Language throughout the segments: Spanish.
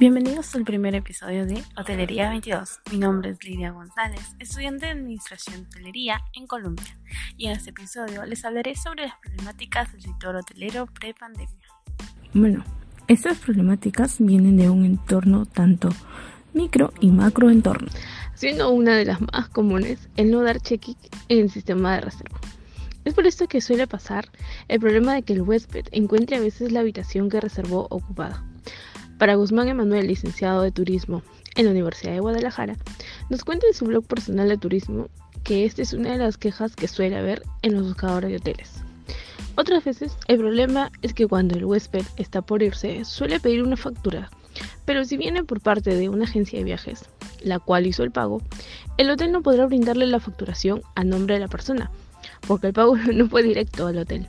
Bienvenidos al primer episodio de Hotelería 22. Mi nombre es Lidia González, estudiante de Administración de Hotelería en Colombia, y en este episodio les hablaré sobre las problemáticas del sector hotelero pre-pandemia. Bueno, estas problemáticas vienen de un entorno tanto micro y macro entorno, siendo una de las más comunes el no dar check-in en el sistema de reserva. Es por esto que suele pasar el problema de que el huésped encuentre a veces la habitación que reservó ocupada. Para Guzmán Emanuel, licenciado de Turismo en la Universidad de Guadalajara, nos cuenta en su blog personal de turismo que esta es una de las quejas que suele haber en los buscadores de hoteles. Otras veces el problema es que cuando el huésped está por irse suele pedir una factura, pero si viene por parte de una agencia de viajes, la cual hizo el pago, el hotel no podrá brindarle la facturación a nombre de la persona, porque el pago no fue directo al hotel.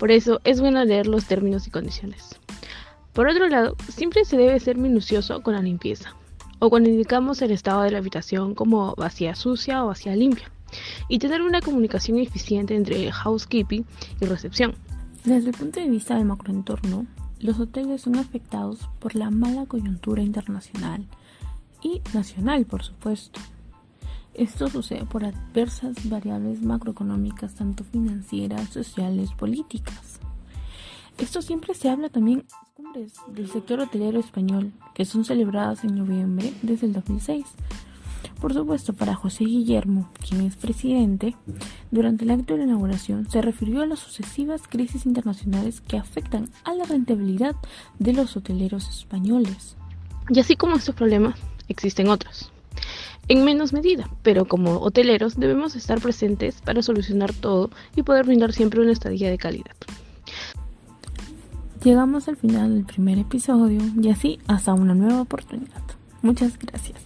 Por eso es bueno leer los términos y condiciones. Por otro lado, siempre se debe ser minucioso con la limpieza, o cuando indicamos el estado de la habitación como vacía sucia o vacía limpia, y tener una comunicación eficiente entre housekeeping y recepción. Desde el punto de vista del macroentorno, los hoteles son afectados por la mala coyuntura internacional y nacional, por supuesto. Esto sucede por adversas variables macroeconómicas, tanto financieras, sociales, políticas. Esto siempre se habla también las cumbres del sector hotelero español, que son celebradas en noviembre desde el 2006. Por supuesto, para José Guillermo, quien es presidente, durante el acto de inauguración se refirió a las sucesivas crisis internacionales que afectan a la rentabilidad de los hoteleros españoles. Y así como estos problemas, existen otros en menos medida, pero como hoteleros debemos estar presentes para solucionar todo y poder brindar siempre una estadía de calidad. Llegamos al final del primer episodio y así hasta una nueva oportunidad. Muchas gracias.